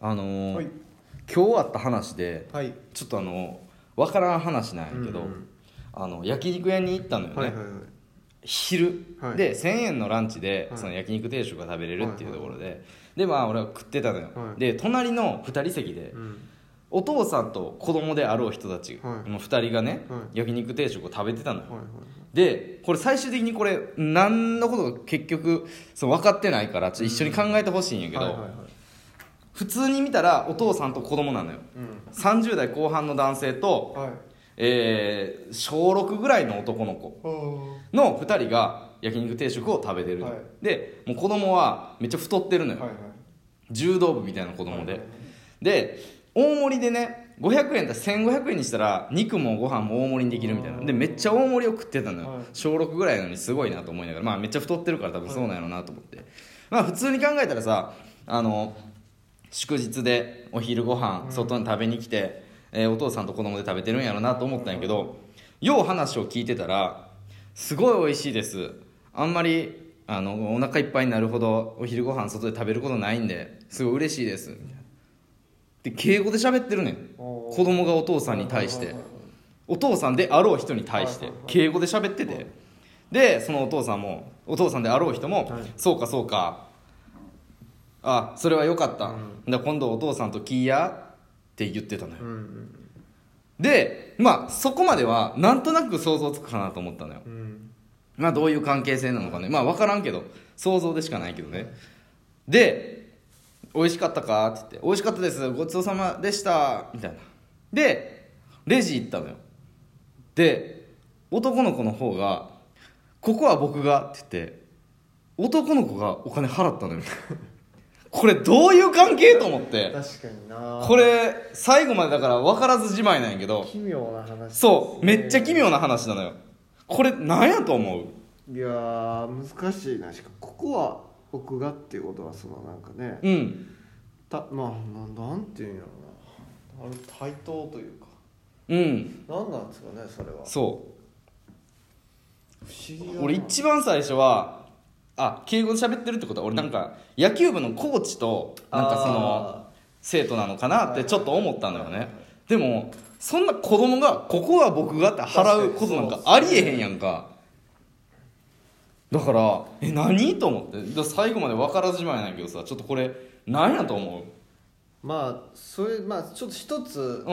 あのーはい。今日あった話ではい。ちょっとあの分からん話なんやけど、うんうんあの焼肉屋に行ったのよね、はいはいはい。昼、はい。で1000円のランチではい。その焼肉定食が食べれるっていうところで、でまあ俺は食ってたのよ、はい。で隣の2人席でうん。お父さんと子供であろう人たち、はい。もう2人がね、はい。焼肉定食を食べてたのよ、はいはいでこれ最終的にこれ何のことか結局そう分かってないからちょっと一緒に考えてほしいんやけど、はいはいはい普通に見たらお父さんと子供なのよ。うん。30代後半の男性と、はい。えー小6ぐらいの男の子。の2人が焼肉定食を食べてる、はい。でもう子供はめっちゃ太ってるのよ、はいはい。柔道部みたいな子供で、はいで大盛りでね500円だ1500円にしたら肉もご飯も大盛りにできるみたいな。でめっちゃ大盛りを食ってたのよ、はい。小6ぐらいなのにすごいなと思いながらまあめっちゃ太ってるから多分そうなんやろうなと思って、まあ普通に考えたらさあの祝日でお昼ご飯外に食べに来て、えーお父さんと子供で食べてるんやろうなと思ったんやけどよう話を聞いてたらすごい美味しいです。あんまりあのお腹いっぱいになるほどお昼ご飯外で食べることないんですごい嬉しいです。みたいなで敬語で喋ってるねん。子供がお父さんに対して。お父さんであろう人に対して敬語で喋ってて。でそのお父さんもお父さんであろう人も、はい。そうかそうかあそれはよかった、うん。だ今度お父さんとキーやって言ってたのよ、うんうんでまあそこまではなんとなく想像つくかなと思ったのよ。うん。まあどういう関係性なのかね。まあ分からんけど想像でしかないけどね。で「美味しかったか?」って言って「美味しかったです。ごちそうさまでした」みたいな。でレジ行ったのよ。で男の子の方が「ここは僕が」って言って男の子がお金払ったのよ これどういう関係と思って。確かにな。これ最後までだから分からずじまいなんやけど。奇妙な話そうめっちゃ奇妙なな話なのよ。これ何やと思う？いやー難しいな。しかもここは僕がっていうことはそのなんかね。うん。たまあななんていうんやろうな。ある対等というか。うん。何なんですかねそれは。そ不思議だな。う俺一番最初はあ敬語で喋ってるってことは俺なんか野球部のコーチとなんかその生徒なのかなってちょっと思ったのよね。でもそんな子供が「ここは僕が」って払うことなんかありえへんやんか。だからえ何と思って？で最後まで分からずじまいなんやけどさちょっとこれ何やと思う？まあそれまあちょっと一つ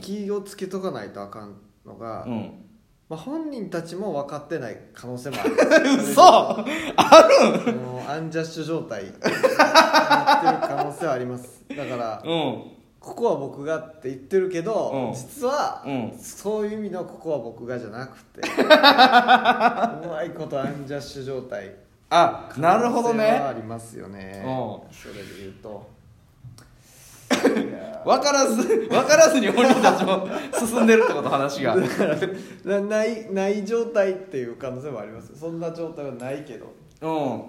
気をつけとかないとあかんのが、うんうんまあ、本人たちも分かってない可能性もある。嘘！あるそのアンジャッシュ状態になってる可能性はあります。だから うん。ここは僕がって言ってるけど、うん。実は、うん。そういう意味のここは僕がじゃなくて。うまいことアンジャッシュ状態。あなるほど可能性はあねりますよね。うそれで言うと 分からず分からずに本人たちも進んでるってこと話が。なないない状態っていう可能性もあります。そんな状態はないけど。うん。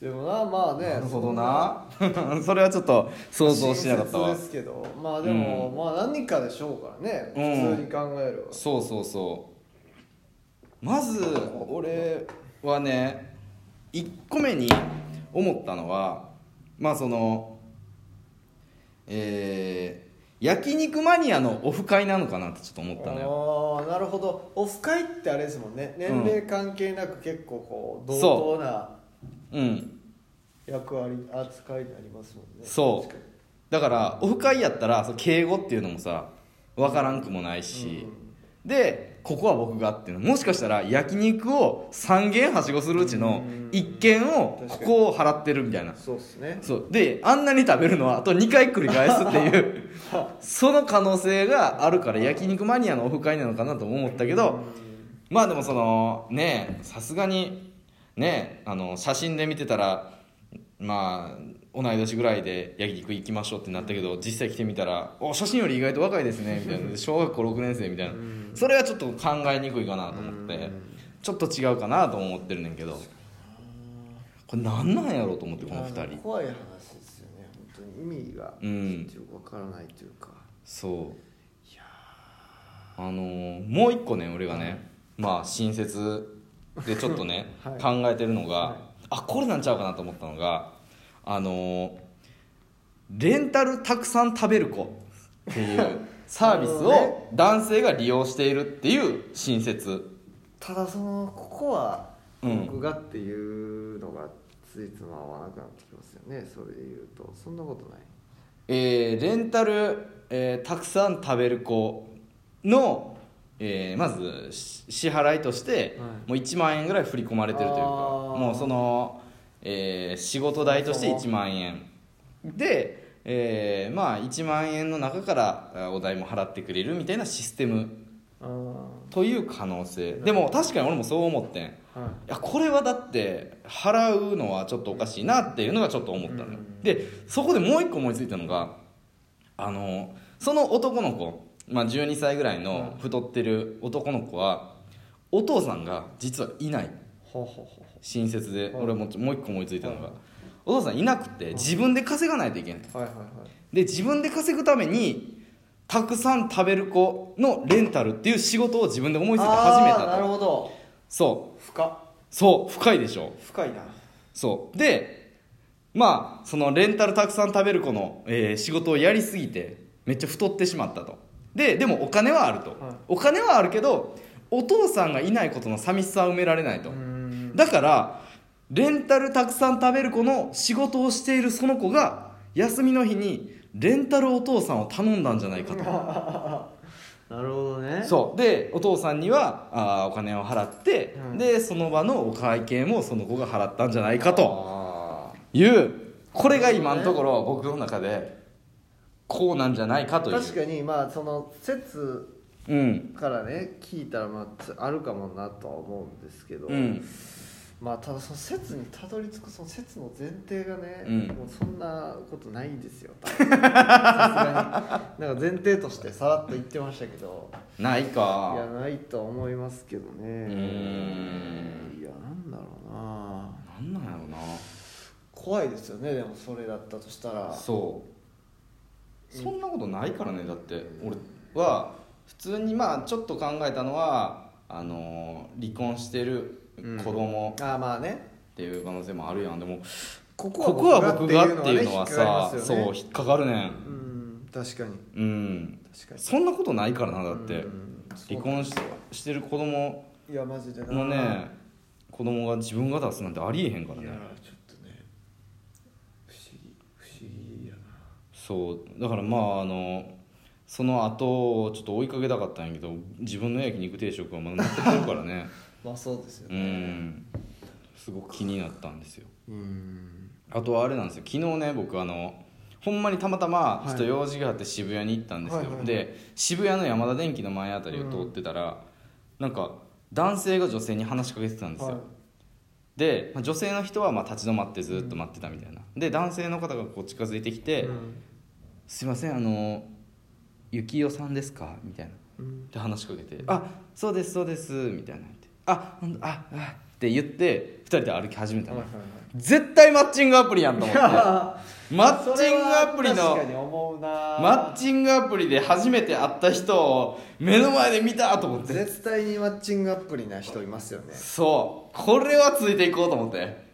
でもなまあねなるほどな。それはちょっと想像しなかったわ。ですけど。まあでも、まあ何かでしょうからね。うん。普通に考えるわ、そうそうそう。まず俺はね1個目に思ったのはまあそのえー焼肉マニアのオフ会なのかなってちょっと思ったのよ。ああなるほど。オフ会ってあれですもんね。年齢関係なく結構こう同等なうん。役割扱いになりますもんね。そう。だからオフ会やったらその敬語っていうのもさ分からんくもないし、でここは僕がっていうの。もしかしたら焼肉を3軒はしごするうちの1軒をここを払ってるみたいな。にそうっすね。そう。であんなに食べるのはあと2回繰り返すっていう。その可能性があるから焼肉マニアのオフ会なのかなとも思ったけど。まあでもそのねさすがにねあの写真で見てたらまあ同い年ぐらいで焼肉行きましょうってなったけど実際来てみたら「お写真より意外と若いですね」みたいな。で小学校6年生みたいな。それはちょっっと考えにくいかなと思って。ちょっと違うかなと思ってるねんけど。これ何なんやろうと思ってこの2人。怖い話ですよね。本当に意味がうん。よくわからないというか。そう。あのーもう一個ね俺がねまあ親切でちょっとね、はい。考えてるのが、はい。あこれなんちゃうかなと思ったのがあのーレンタルたくさん食べる子っていう サービスを男性が利用しているっていう新説ただそのここはうん。僕がっていうのがついつま合わなくなってきますよね。それで言うと。そんなことない。えーレンタル、えーたくさん食べる子の、えーまずし支払いとして、はい。もう1万円ぐらい振り込まれてるというかもうその、えー仕事代として1万円。で、えーまあ1万円の中からあお代も払ってくれるみたいなシステム。という可能性。でも確かに俺もそう思ってん。いはい。やこれはだって払うのはちょっとおかしいなっていうのがちょっと思ったのよ、うん。でそこでもう一個思いついたのがあのその男の子、まあ、12歳ぐらいの太ってる男の子はお父さんが実はいない親切ではい。俺ももう一個思いついたのがお父さんいなくて自分で稼がないといけないで自分で稼ぐためにたくさん食べる子のレンタルっていう仕事を自分で思いついて始めあーなるほど。そう。深そう深いでしょ。深いな。そう。でまあそのレンタルたくさん食べる子の、えー仕事をやりすぎてめっちゃ太ってしまったと。ででもお金はあると、はい。お金はあるけどお父さんがいないことの寂しさは埋められないと、んだからレンタルたくさん食べる子の仕事をしているその子が休みの日にレンタルお父さんを頼んだんじゃないかと。なるほどね。そう。でお父さんにはあーお金を払って、うん。でその場のお会計もその子が払ったんじゃないかと。あいうこれが今のところ僕の中でこうなんじゃないかという。ー確かにまあその説うん。からね聞いたらまあつあるかもなとは思うんですけど、うんまあただその説にたどり着くその説の前提がね、うん。もうそんなことないんですよ。多分。さすがに。なんか前提としてさらっと言ってましたけど。ないいやかないとは思いますけどね。うーん。いやなんだろうな。なんなんやろな。怖いですよねでもそれだったとしたら。そう。そんなことないからねだって。俺は普通にまあちょっと考えたのはあのー離婚してる子供。ああまあね。っていう可能性もあるやん。でもこここは僕がっていうのはさねそう引っかかるねん。うん確かに。うん。確かに。そんなことないからなだって。うん離婚ししてる子供いやマジでな。のね子供が自分が出すなんてありえへんからいやねちょっとね。不思議。不思議やな。そう。だからまああのその後ちょっと追いかけたかったんやけど自分の焼肉定食はまだ残ってるからね。まあそうですようねん。すごく気になったんですよ。うん。あとはあれなんですよ。昨日ね僕あのほんまにたまたまはい。ちょっと用事があって渋谷に行ったんですよ、はいはいはい。で渋谷の山田電機の前あたりを通ってたら、なんか男性が女性に話しかけてたんですよ、はい。でまあ女性の人はまあ立ち止まってずっと待ってたみたいな、で男性の方がこう近づいてきて「うん。すいませんあの幸代さんですか?」みたいな。うん。で話しかけて「あそうですそうです」みたいな言って「あほんとああって言って2人で歩き始めたの、はいはいはい。絶対マッチングアプリやんと思って。マッチングアプリのマッチングアプリで初めて会った人を目の前で見たと思って。絶対にマッチングアプリな人いますよね。そう。これはついていこうと思って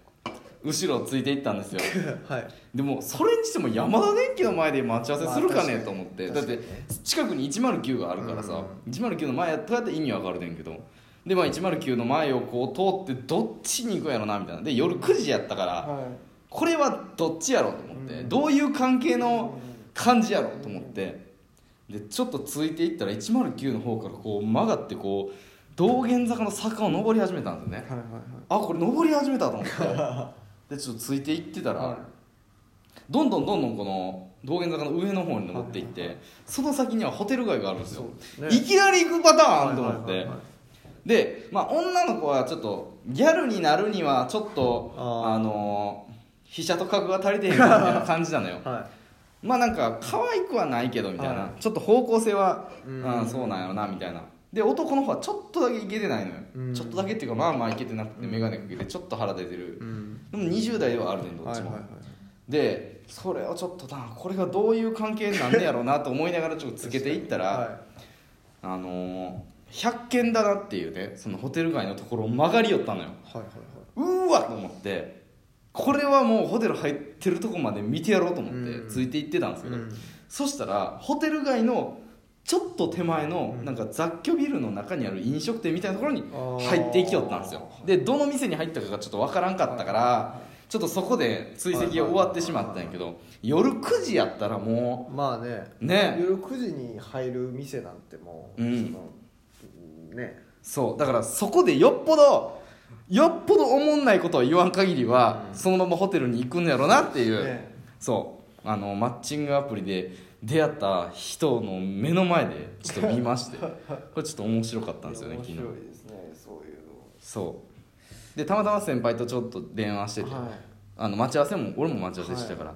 後ろついていったんですよ。はい。でもそれにしても山田電機の前で待ち合わせするかねと思って。だって近くに109があるからさ、109の前やったら意味わかるねんけど。でまあ109の前をこう通ってどっちに行くんやろなみたいな。で夜9時やったからはこれはどっちやろうと思って、うんどういう関係の感じやろうと思って。でちょっとついていったら109の方からこう曲がってこう道玄坂の坂を登り始めたんですよね。いはいはい。あこれ登り始めたと思って でちょっとついていってたら、はい。どんどんどんどんこの道玄坂の上の方に登っていって、その先にはホテル街があるんですよ。ね。いきなり行くパターンと思って、はいはいはいはい。で、まあ、女の子はちょっとギャルになるにはちょっとあのー飛車と角が足りてへんかみたいな感じなのよ。はまあなんか可愛くはないけどみたいな、はちょっと方向性は、ううんん、そうなんやろなみたいなで男の方はちょっとだけいけてないのよ、うん。ちょっとだけっていうかまあまあいけてなくて眼鏡かけてちょっと腹出てる、うん。でも20代ではあるねんどっちも、はいはいはい。でそれをちょっとなこれがどういう関係になんねやろうなと思いながらちょっとつけていったら、はあのー、百軒棚っていうねそのホテル街のところを曲がり寄ったのよ。いはいはい。うーわと思ってこれはもうホテル入っってるとこまで見てやろうと思ってうん。ついて行ってたんですけど、うん。そしたらホテル街のちょっと手前のうん。なんか雑居ビルの中にある飲食店みたいなところに入っていきよったんですよ。でどの店に入ったかがちょっとわからんかったからちょっとそこで追跡が終わってしまったんやけど夜9時やったらもまあね。うね。夜9時に入る店なんてもう、うん。そのね。そう。だからそこでよっぽどよっぽどおもんないことを言わん限りは、うん。そのままホテルに行くんやろなっていう、ね。そう。あのマッチングアプリで出会った人の目の前でちょっと見まして。これちょっと面白かったんですよね面昨日。白いですねそういうそう。でたまたま先輩とちょっと電話してて、のはい。あの待ち合わせも俺も待ち合わせしてたから、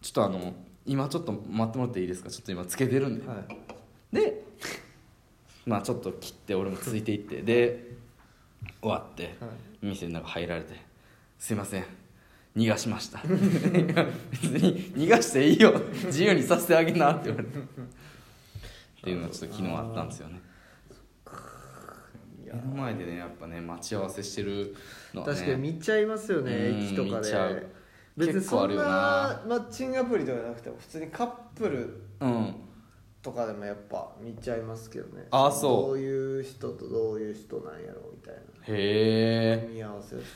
ちょっとあの今ちょっと待ってもらっていいですか？ちょっと今つけてるんで、はい。でまあちょっと切って俺もついていってで終わってはい。店の中入られて「すいません逃がしました」別に逃がしていいよ。自由にさせてあげな」って言われて。っていうのがちょっと昨日あったんですよね。目の前でねやっぱね待ち合わせしてるのはね。確かに見ちゃいますよねうん駅とか見ちゃう。で別にそんなな。マッチングアプリとかじゃなくても普通にカップルうんとかでもやっぱ見ちゃいますけどね。あそう。どういう人とどういう人なんやろうみたいな。へえ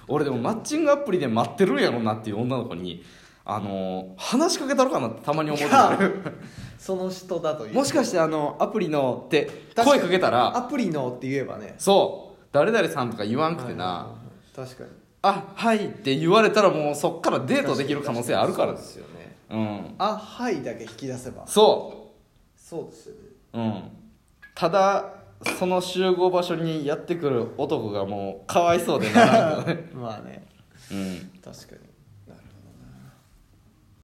俺でもマッチングアプリで待ってるんやろなっていう女の子にあの話しかけたろかなってたまに思う時あるその人だという。もしかしてあのアプリのって声かけたら？アプリのって言えばね。そう。誰々さんとか言わんくてな、はいはいはい確かに。あはいって言われたらもうそっからデートできる可能性あるからです。よね。うん。あはいだけ引き出せば。そそうですよね。ううん。ただその集合場所にやってくる男がもうかわいそうでならんけどね。まあね。うん。確かに